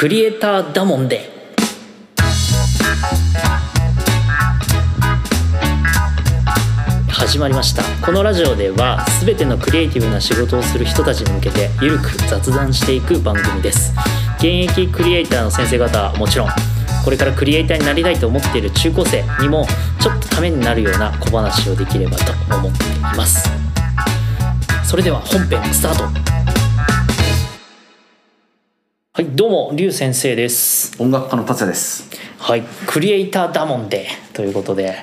クリエイターだもんで。始まりました。このラジオでは全てのクリエイティブな仕事をする人たちに向けてゆるく雑談していく番組です。現役クリエイターの先生方はもちろんこれからクリエイターになりたいと思っている中高生にもちょっとためになるような小話をできればと思っています。それでは本編スタート。はいどうもリュウ先生です。音楽家の達也です。はいクリエイターだもんでということで、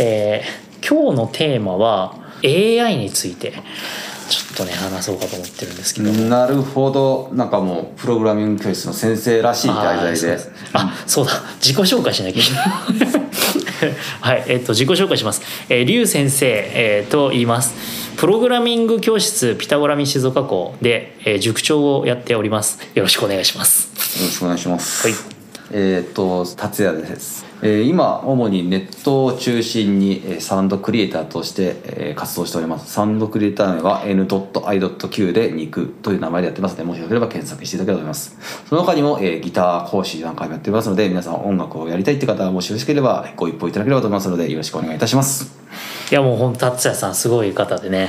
えー今日のテーマは AI についてちょっとね話そうかと思ってるんですけど。もなるほど。なんかもうプログラミング教室の先生らしい題材で。あそうだ。自己紹介しなきゃいけない。はいえっと自己紹介します。えー、リュウ先生、えー、と言いますプログラミング教室ピタゴラミ静岡校で、えー、塾長をやっております。よろしくお願いします。よろしくお願いします。はい。えっ、と達也です。えー、今主にネットを中心に、えー、サウンドクリエイターとして、えー、活動しております。サウンドクリエイター名は n.i.q で肉という名前でやってますのでもしよければ検索していただければと思います。その他にも、えー、ギター講師なんかもやっておりますので皆さん音楽をやりたいって方はもしよろしければご一報いただければと思いますのでよろしくお願いいたしますいやもう本当達也さんすごい方でね。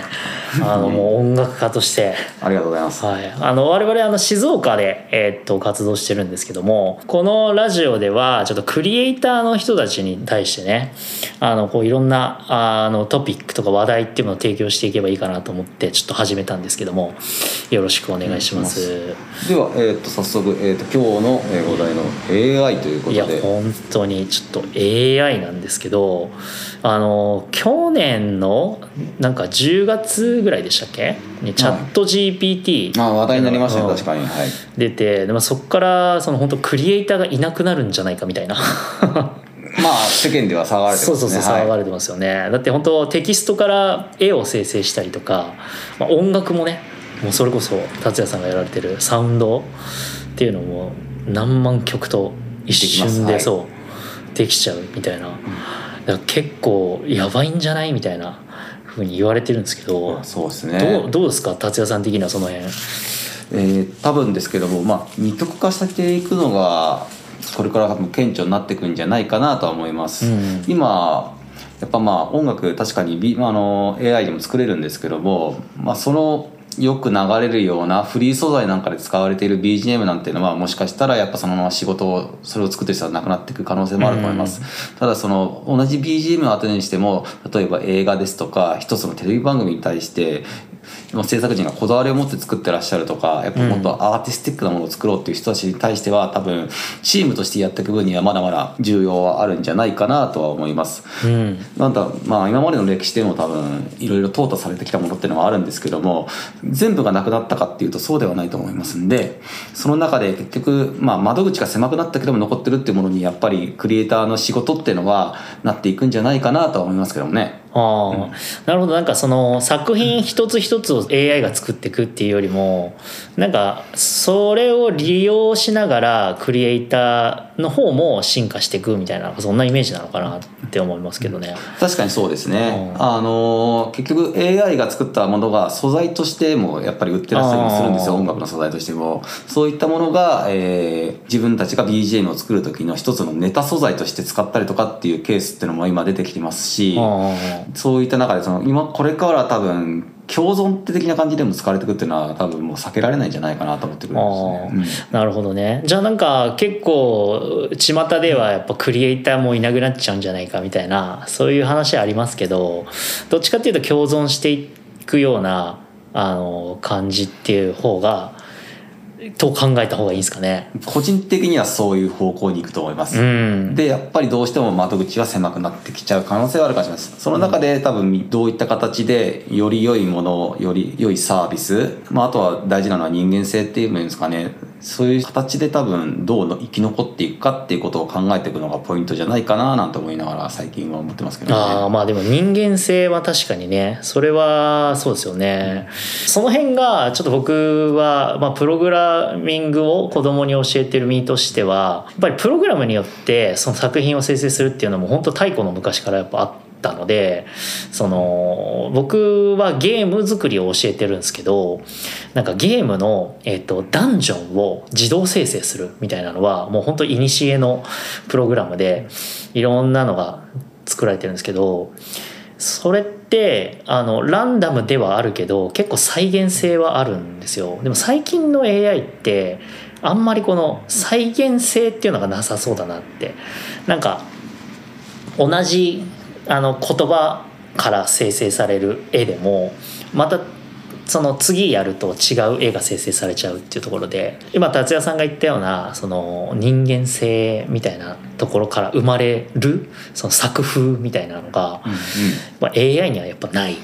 あの もう音楽家として。ありがとうございます、はい、あの我々あの静岡で、えー、っと活動してるんですけどもこのラジオではちょっとクリエイターの人たちに対してねあのこういろんなあのトピックとか話題っていうのを提供していけばいいかなと思ってちょっと始めたんですけどもよろしくお願いします。では、えー、っと早速、えー、っと今日の話題の AI ということで。いや本当にちょっと AI なんですけどあの去年のなんか10月ぐらいでしたっけ？にチャット GPT、あ話題になりましたね確かに、はい、出てでもそこからその本当クリエイターがいなくなるんじゃないかみたいな。まあ世間では騒がれてますね。そうそうそう騒がれてますよね、はい、だって本当テキストから絵を生成したりとか、まあ、音楽もねもうそれこそ達也さんがやられてるサウンドっていうのも何万曲と一瞬でそう、できちゃうみたいな、だ結構やばいんじゃないみたいなふうに言われてるんですけどそうですねどうどうですか？達也さん的にはその辺。えー、多分ですけども、まあ、二極化していくのがこれから多分顕著になっていくんじゃないかなとは思います。うん、今やっぱまあ音楽確かに、あの AI でも作れるんですけども、まあ、そのよく流れるようなフリー素材なんかで使われている BGM なんていうのはもしかしたらやっぱそのまま仕事をそれを作ってる人はなくなっていく可能性もあると思います、うん、ただその同じ BGM を当てにしても例えば映画ですとか一つのテレビ番組に対して制作陣がこだわりを持って作ってらっしゃるとかやっぱもっとアーティスティックなものを作ろうっていう人たちに対しては多分チームとしてやっていく分にはまだまだ重要はあるんじゃないかなとは思います。うん、なんだまあ今までの歴史でも多分いろいろ淘汰されてきたものっていうのはあるんですけども全部がなくなったかっていうとそうではないと思いますんでその中で結局まあ窓口が狭くなったけども残ってるっていうものにやっぱりクリエイターの仕事っていうのはなっていくんじゃないかなとは思いますけどもね。ああ、なるほど。なんかその作品一つ一つを AI が作っていくっていうよりもなんかそれを利用しながらクリエイターの方も進化していくみたいなそんなイメージなのかなって思いますけどね。確かにそうですね、うん、あの結局 AI が作ったものが素材としてもやっぱり売ってらっしゃりもするんですよ。音楽の素材としても。そういったものが、えー、自分たちが BGM を作る時の一つのネタ素材として使ったりとかっていうケースっていうのも今出てきてますしそういった中でその今これから多分共存って的な感じでも使われてくっていうのは多分もう避けられないんじゃないかなと思ってくるんですね、うん、なるほどね。じゃあなんか結構巷ではやっぱクリエイターもいなくなっちゃうんじゃないかみたいなそういう話ありますけどどっちかっていうと共存していくようなあの感じっていう方がと考えた方がいいんですかね。個人的にはそういう方向に行くと思います、うん、でやっぱりどうしても窓口は狭くなってきちゃう可能性はあるかもしれない。ですその中で多分どういった形でより良いものより良いサービス、まあ、あとは大事なのは人間性っていうんですかねそういう形で多分どう生き残っていくかっていうことを考えていくのがポイントじゃないかななんて思いながら最近は思ってますけどね。あまあでも人間性は確かにね。それはそうですよね、うん、その辺がちょっと僕は、まあ、プログラミングを子供に教えてる身としてはやっぱりプログラムによってその作品を生成するっていうのも本当太古の昔からやっぱあってったのでその僕はゲーム作りを教えてるんですけどなんかゲームの、えーと、ダンジョンを自動生成するみたいなのはもう本当いにしえのプログラムでいろんなのが作られてるんですけどそれってあのランダムではあるけど結構再現性はあるんですよ。でも最近の AI ってあんまりこの再現性っていうのがなさそうだなって。なんか同じあの言葉から生成される絵でもまたその次やると違う絵が生成されちゃうっていうところで今達也さんが言ったようなその人間性みたいなところから生まれるその作風みたいなのが、うんうん。まあ、AI にはやっぱないっ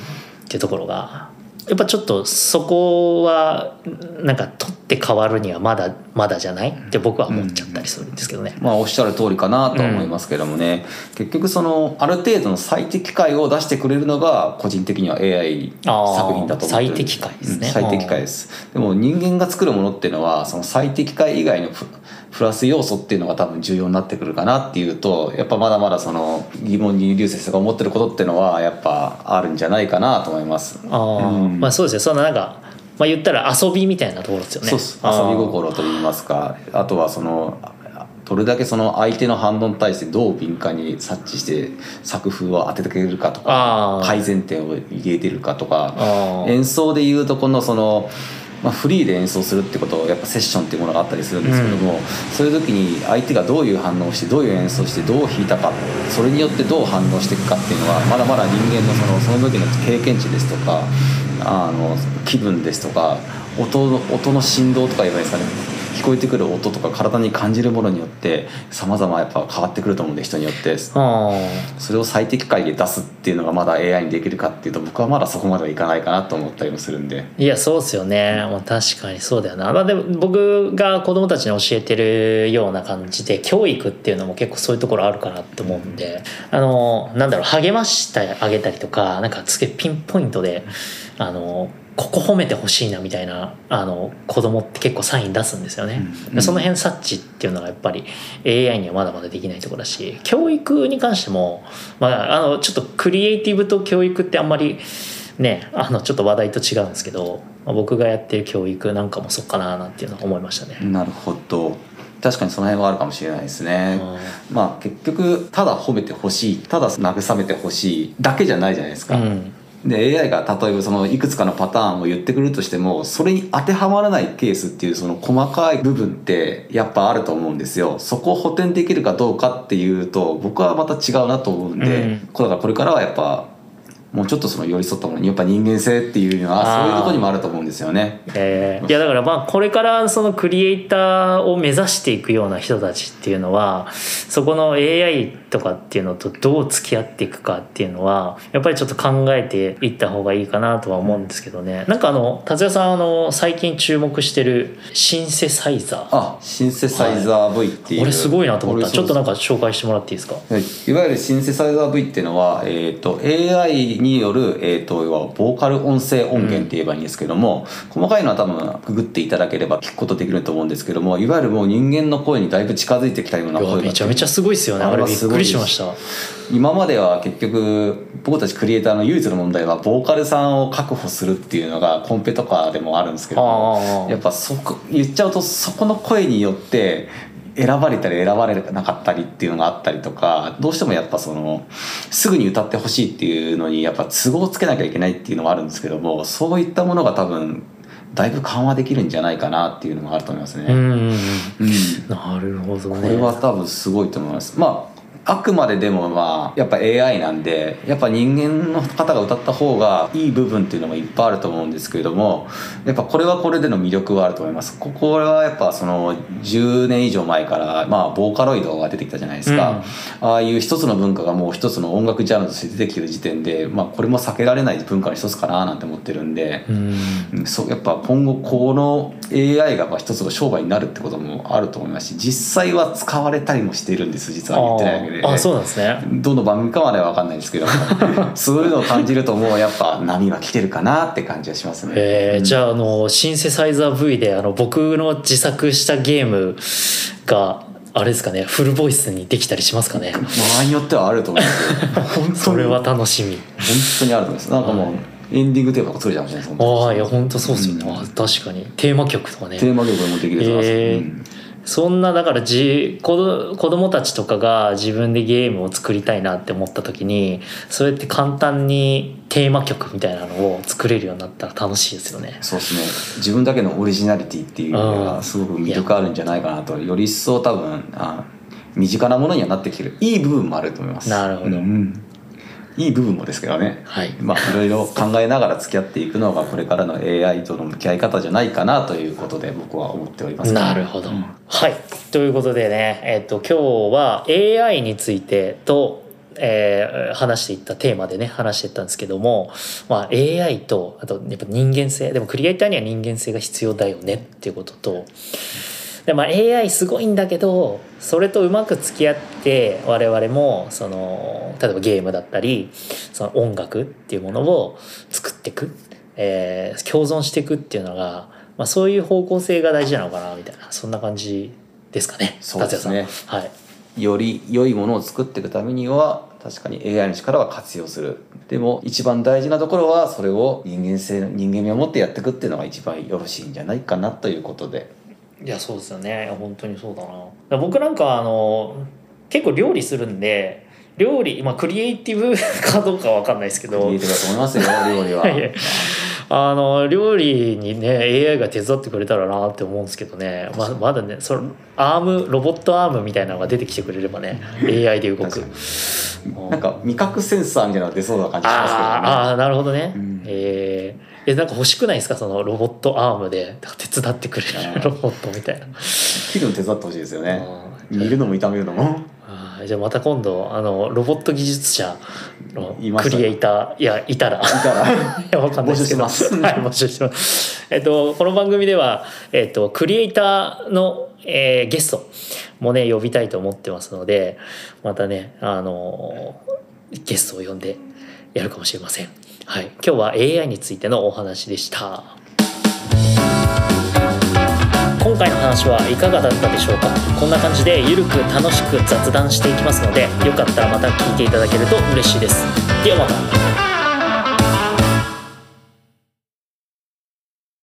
ていうところがやっぱちょっとそこはなんか取って変わるにはまだまだじゃない？って僕は思っちゃったりするんですけどね。うん、まあおっしゃる通りかなと思いますけどもね、うん、結局そのある程度の最適解を出してくれるのが個人的には AI 作品だと思って最適解ですね、うん、最適解です。でも人間が作るものっていうのはその最適解以外のプラス要素っていうのが多分重要になってくるかなっていうとやっぱまだまだその疑問に流星さんが思ってることっていうのはやっぱあるんじゃないかなと思います。あ、うん、まあそうですねそんななんかまあ言ったら遊びみたいなところですよね。遊び心といいますか。あとはそのどれだけその相手の反応に対してどう敏感に察知して作風を当ててくれるかとか改善点を入れてるかとか。演奏でいうとこのそのまあ、フリーで演奏するってことをやっぱセッションっていうものがあったりするんですけども、うん、そういう時に相手がどういう反応をしてどういう演奏してどう弾いたかそれによってどう反応していくかっていうのはまだまだ人間のそのその時の経験値ですとかあの気分ですとか音の音の振動とか言えばいいですかね聞こえてくる音とか体に感じるものによってさまざまやっぱ変わってくると思うんで人によって。それを最適解で出すっていうのがまだ AI にできるかっていうと僕はまだそこまではいかないかなと思ったりもするんで。いやそうですよね、まあ、確かにそうだよな、まあ、でも僕が子供たちに教えてるような感じで教育っていうのも結構そういうところあるかなって思うんで。あのなんだろう励ましてあげたりとかなんかつけピンポイントであのここ褒めてほしいなみたいなあの子供って結構サイン出すんですよね、うん、その辺察知っていうのがやっぱり AI にはまだまだできないところだし教育に関しても、まあ、あのちょっとクリエイティブと教育ってあんまりねあのちょっと話題と違うんですけど、まあ、僕がやってる教育なんかもそっかななんていうのは思いましたね。なるほど。確かにその辺はあるかもしれないですね、まあ結局ただ褒めてほしいただ慰めてほしいだけじゃないじゃないですか、うんで AI が例えばそのいくつかのパターンを言ってくるとしてもそれに当てはまらないケースっていうその細かい部分ってやっぱあると思うんですよ。そこを補填できるかどうかっていうと僕はまた違うなと思うんで、うん、だからこれからはやっぱもうちょっとその寄り添ったものにやっぱ人間性っていうのはそういうところにもあると思うんですよね。えー、いやだからまあこれからそのクリエイターを目指していくような人たちっていうのはそこの AI とかっていうのとどう付き合っていくかっていうのはやっぱりちょっと考えていった方がいいかなとは思うんですけどね。なんかあの達也さんあの最近注目してるシンセサイザー。あシンセサイザー V っていう、はい、俺すごいなと思った。ちょっとなんか紹介してもらっていいですか、はい、いわゆるシンセサイザー V っていうのは、えーと、AI による、えーと、要はボーカル音声音源って言えばいいんですけども、うん、細かいのは多分ググっていただければ聞くことできると思うんですけどもいわゆるもう人間の声にだいぶ近づいてきたような声めちゃめちゃすごいですよね。あれびっくりしました今までは結局僕たちクリエイターの唯一の問題はボーカルさんを確保するっていうのがコンペとかでもあるんですけどやっぱそこ言っちゃうとそこの声によって選ばれたり選ばれなかったりっていうのがあったりとかどうしてもやっぱそのすぐに歌ってほしいっていうのにやっぱ都合をつけなきゃいけないっていうのもあるんですけどもそういったものが多分だいぶ緩和できるんじゃないかなっていうのもあると思いますね。うん、うん、なるほどね。これは多分すごいと思います。まああくまででもまあやっぱ AI なんでやっぱ人間の方が歌った方がいい部分っていうのもいっぱいあると思うんですけれどもやっぱこれはこれでの魅力はあると思います。ここはやっぱその10年以上前からまあボーカロイドが出てきたじゃないですか、うん、ああいう一つの文化がもう一つの音楽ジャンルとして出てきてる時点でまあこれも避けられない文化の一つかななんて思ってるんで、うん、そうやっぱ今後この AI がまあ一つの商売になるってこともあると思いますし実際は使われたりもしているんです実は言ってないわけで。あそうなんですね。どの番組かまでは分かんないですけど。そういうのを感じるともうやっぱ波は来てるかなって感じはしますね。えー、うん、じゃああのシンセサイザー V であの僕の自作したゲームがあれですかねフルボイスにできたりしますかね。場合によってはあると思いますよ本当にそれは楽しみ。本当にあると思います。なんかもう、はい。エンディングテーマとか作れちゃうかもしれないですああいや本当そうっすよ。ね、うん。あ確かに。テーマ曲とかね。テーマ曲もできると思います、えー。うんそんなだからじ子供たちとかが自分でゲームを作りたいなって思った時にそうやって簡単にテーマ曲みたいなのを作れるようになったら楽しいですよね。そうですね自分だけのオリジナリティっていうのうんがすごく魅力あるんじゃないかなとより一層多分あ身近なものにはなってきてるいい部分もあると思いますなるほどうんいい部分もですけどね。はい。まあいろいろ考えながら付き合っていくのがこれからの AI との向き合い方じゃないかなということで僕は思っております。なるほど、うん。はい。ということでね、えっと今日は AI についてと、えー話していったテーマでね話していったんですけども、まあ、AI とあとやっぱ人間性。でもクリエイターには人間性が必要だよねっていうこととで、まあ、AI すごいんだけどそれとうまく付き合って我々もその例えばゲームだったりその音楽っていうものを作っていく、えー共存していくっていうのが、まあ、そういう方向性が大事なのかなみたいなそんな感じですかねそうですね。さんは。い。より良いものを作っていくためには確かに AI の力は活用する。でも一番大事なところはそれを人間性人間味を持ってやっていくっていうのが一番よろしいんじゃないかなということでいやそうですよね。本当にそうだな。僕なんかあの結構料理するんで料理まあクリエイティブ かどうかは分かんないですけど。言えてると思いますよ料理は。あの料理にね AI が手伝ってくれたらなって思うんですけどね。ままだねそのアームロボットアームみたいなのが出てきてくれればね。AI で動く。なんか味覚センサーみたいなのが出そうな感じしますけどね。あーあーなるほどね、うん。えーえなんか欲しくないですか？そのロボットアームで手伝ってくれるロボットみたいな。切るの手伝ってほしいですよね。煮るのも炒めるのも。じゃあまた今度あのロボット技術者のクリエイターいやいたら。いたら。いやわかんないですけど。募集してます。はい募集してます。えっとこの番組ではえっとクリエイターの、えーゲストもね呼びたいと思ってますのでまたねあのゲストを呼んでやるかもしれません。はい。今日は AI についてのお話でした。今回の話はいかがだったでしょうか？こんな感じでゆるく楽しく雑談していきますのでよかったらまた聞いていただけると嬉しいです。ではまた。